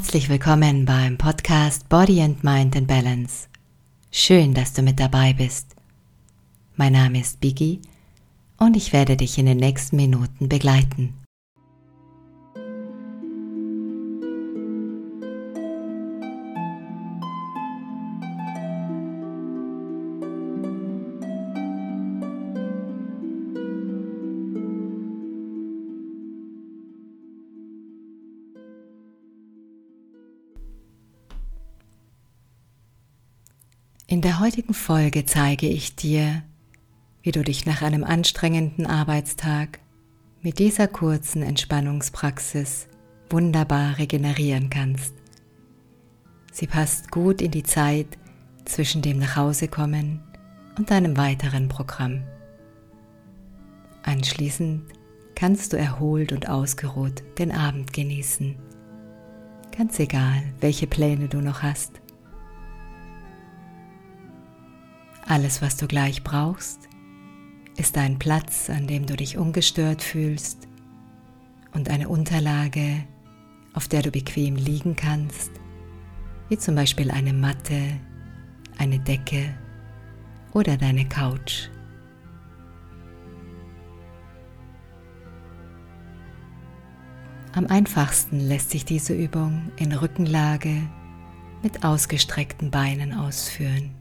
Herzlich willkommen beim Podcast Body and Mind in Balance. Schön, dass du mit dabei bist. Mein Name ist Biggie und ich werde dich in den nächsten Minuten begleiten. In der heutigen Folge zeige ich dir, wie du dich nach einem anstrengenden Arbeitstag mit dieser kurzen Entspannungspraxis wunderbar regenerieren kannst. Sie passt gut in die Zeit zwischen dem Nachhausekommen und deinem weiteren Programm. Anschließend kannst du erholt und ausgeruht den Abend genießen. Ganz egal, welche Pläne du noch hast. Alles, was du gleich brauchst, ist ein Platz, an dem du dich ungestört fühlst und eine Unterlage, auf der du bequem liegen kannst, wie zum Beispiel eine Matte, eine Decke oder deine Couch. Am einfachsten lässt sich diese Übung in Rückenlage mit ausgestreckten Beinen ausführen.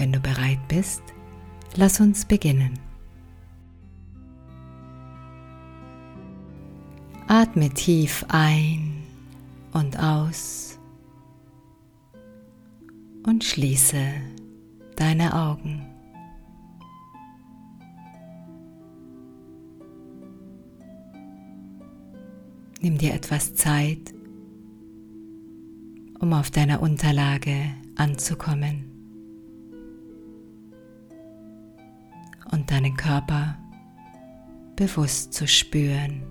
Wenn du bereit bist, lass uns beginnen. Atme tief ein und aus und schließe deine Augen. Nimm dir etwas Zeit, um auf deiner Unterlage anzukommen. Und deinen Körper bewusst zu spüren.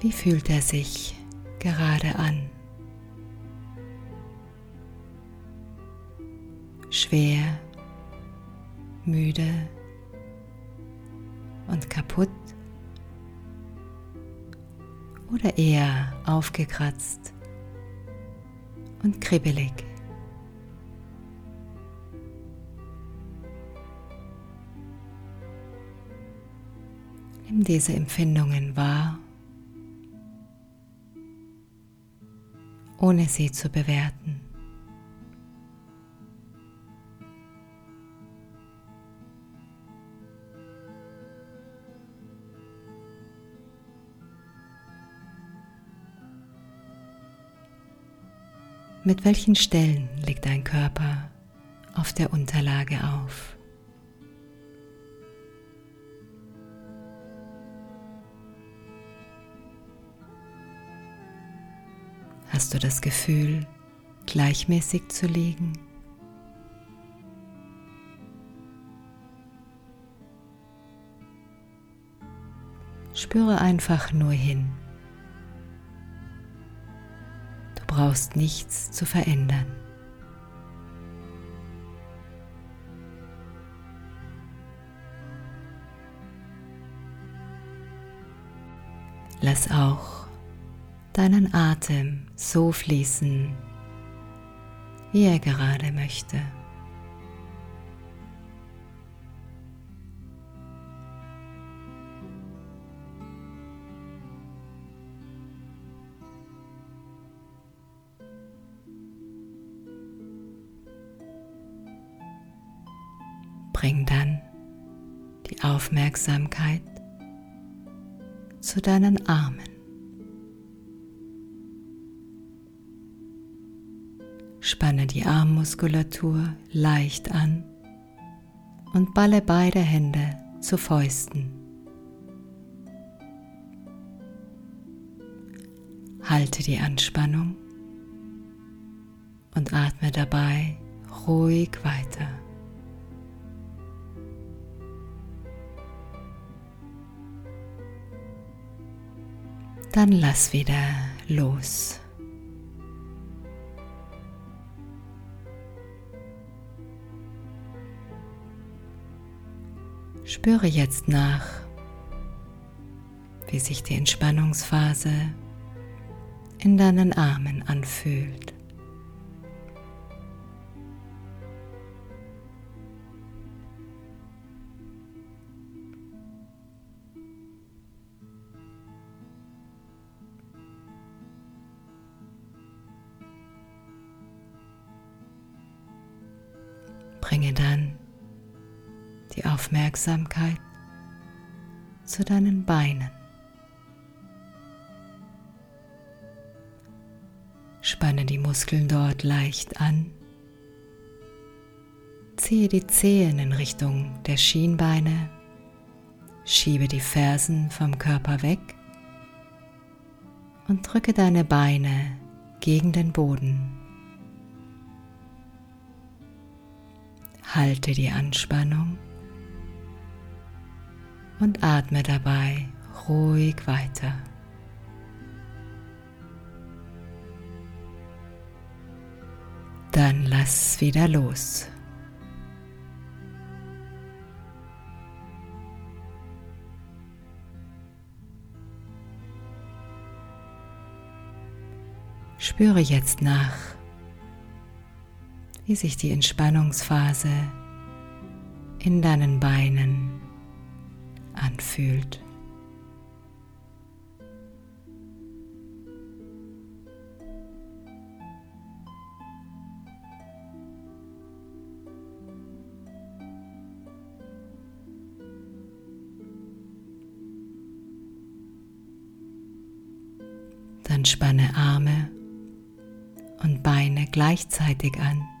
Wie fühlt er sich gerade an? Schwer, müde und kaputt? Oder eher aufgekratzt und kribbelig. Nimm diese Empfindungen wahr, ohne sie zu bewerten. Mit welchen Stellen liegt dein Körper auf der Unterlage auf? Hast du das Gefühl, gleichmäßig zu liegen? Spüre einfach nur hin. Brauchst nichts zu verändern. Lass auch deinen Atem so fließen, wie er gerade möchte. Aufmerksamkeit zu deinen Armen. Spanne die Armmuskulatur leicht an und balle beide Hände zu Fäusten. Halte die Anspannung und atme dabei ruhig weiter. Dann lass wieder los. Spüre jetzt nach, wie sich die Entspannungsphase in deinen Armen anfühlt. Aufmerksamkeit zu deinen Beinen. Spanne die Muskeln dort leicht an. Ziehe die Zehen in Richtung der Schienbeine. Schiebe die Fersen vom Körper weg und drücke deine Beine gegen den Boden. Halte die Anspannung und atme dabei ruhig weiter. Dann lass wieder los. Spüre jetzt nach, wie sich die Entspannungsphase in deinen Beinen anfühlt. Dann spanne Arme und Beine gleichzeitig an.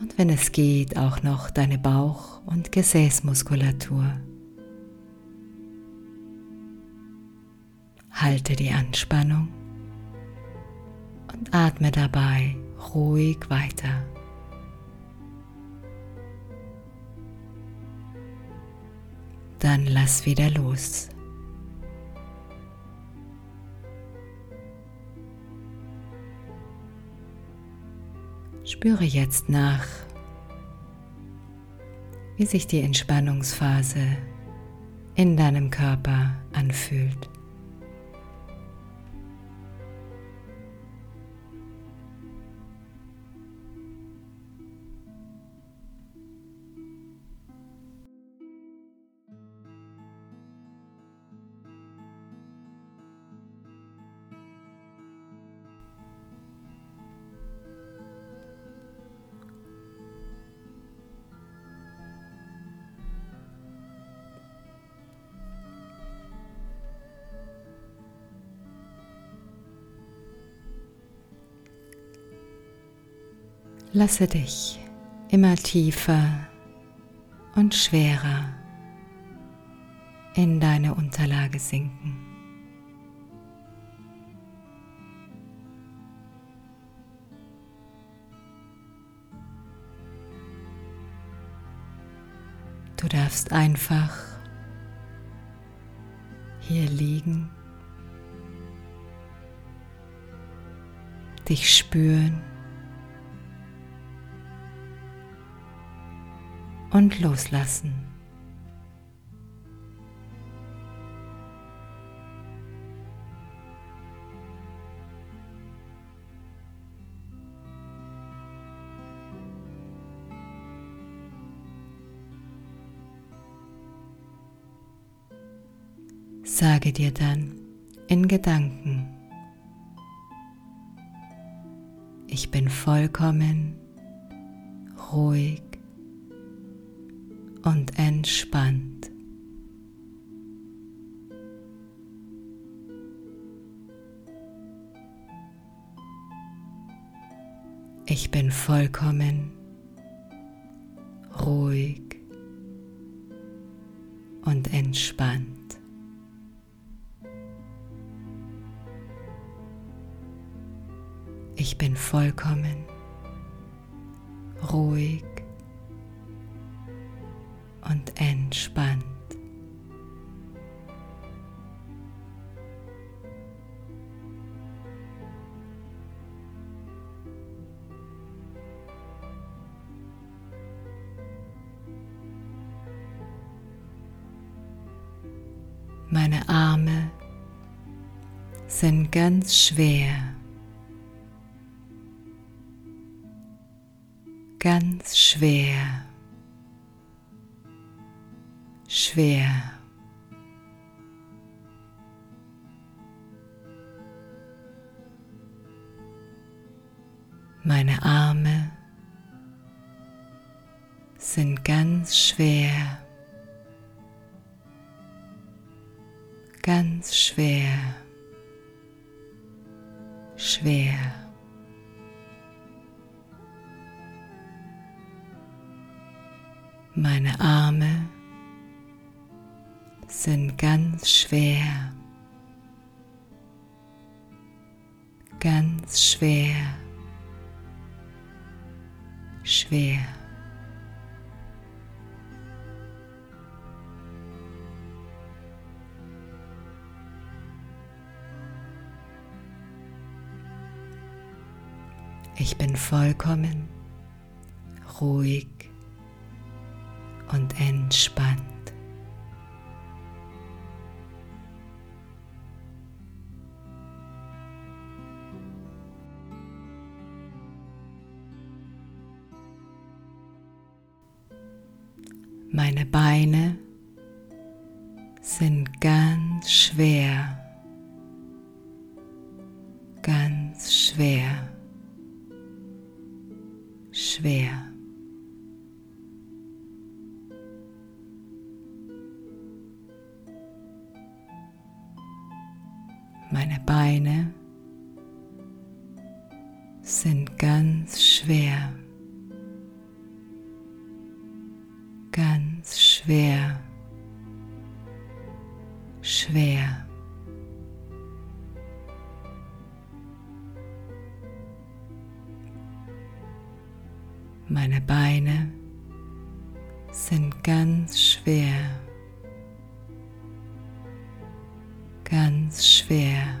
Und wenn es geht, auch noch deine Bauch- und Gesäßmuskulatur. Halte die Anspannung und atme dabei ruhig weiter. Dann lass wieder los. Spüre jetzt nach, wie sich die Entspannungsphase in deinem Körper anfühlt. Lasse dich immer tiefer und schwerer in deine Unterlage sinken. Du darfst einfach hier liegen, dich spüren. Und loslassen. Sage dir dann in Gedanken, ich bin vollkommen ruhig und entspannt. Ich bin vollkommen ruhig und entspannt. Ich bin vollkommen ruhig und entspannt. Meine Arme sind ganz schwer, ganz schwer. Schwer. Meine Arme sind ganz schwer, ganz schwer. Ich bin vollkommen ruhig und entspannt. Meine Beine sind ganz schwer, ganz schwer schwer. Meine Beine sind ganz schwer, ganz schwer, schwer. Meine Beine sind ganz schwer, ganz schwer,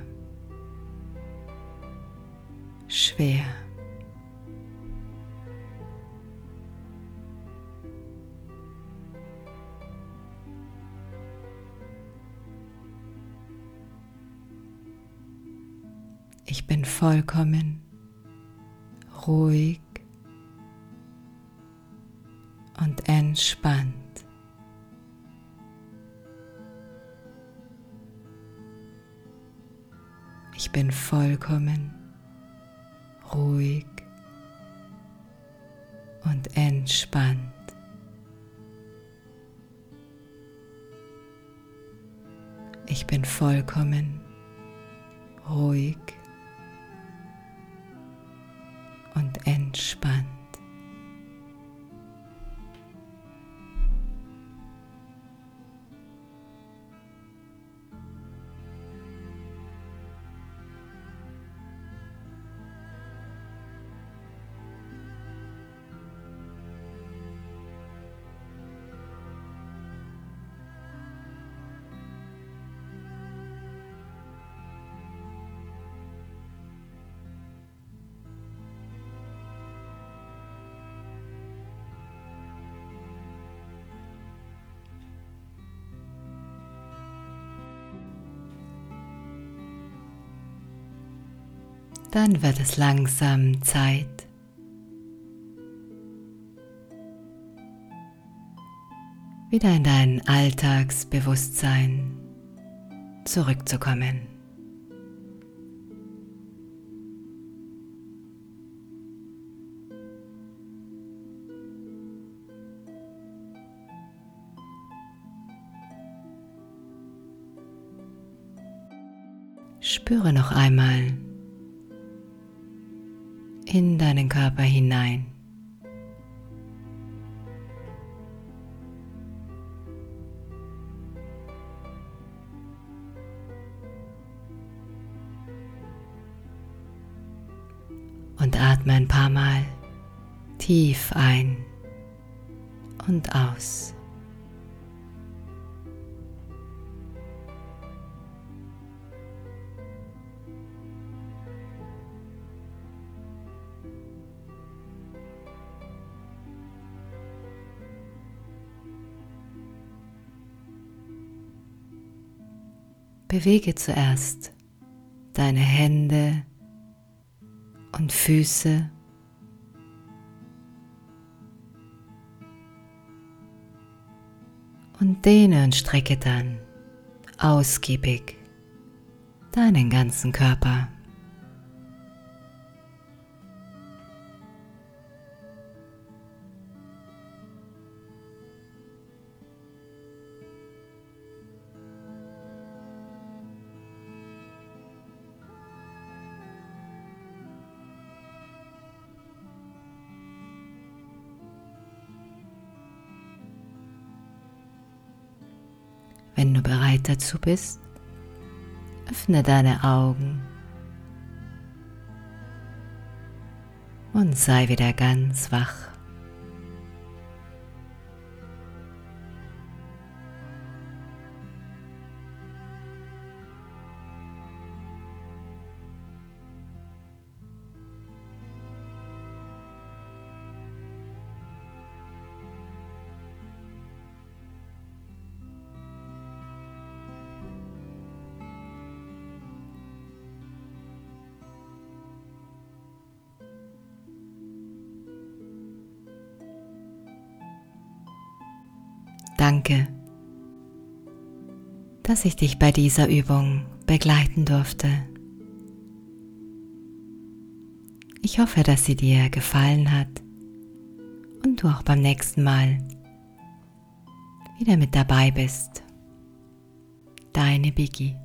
schwer. Ich bin vollkommen ruhig und entspannt. Ich bin vollkommen ruhig und entspannt. Ich bin vollkommen ruhig und entspannt. Dann wird es langsam Zeit, wieder in dein Alltagsbewusstsein zurückzukommen. Spüre noch einmal, in deinen Körper hinein. Und atme ein paar Mal tief ein und aus. Bewege zuerst deine Hände und Füße. Und dehne und strecke dann ausgiebig deinen ganzen Körper. Bereit dazu bist, öffne deine Augen und sei wieder ganz wach. Danke, dass ich dich bei dieser Übung begleiten durfte. Ich hoffe, dass sie dir gefallen hat und du auch beim nächsten Mal wieder mit dabei bist. Deine Biggie.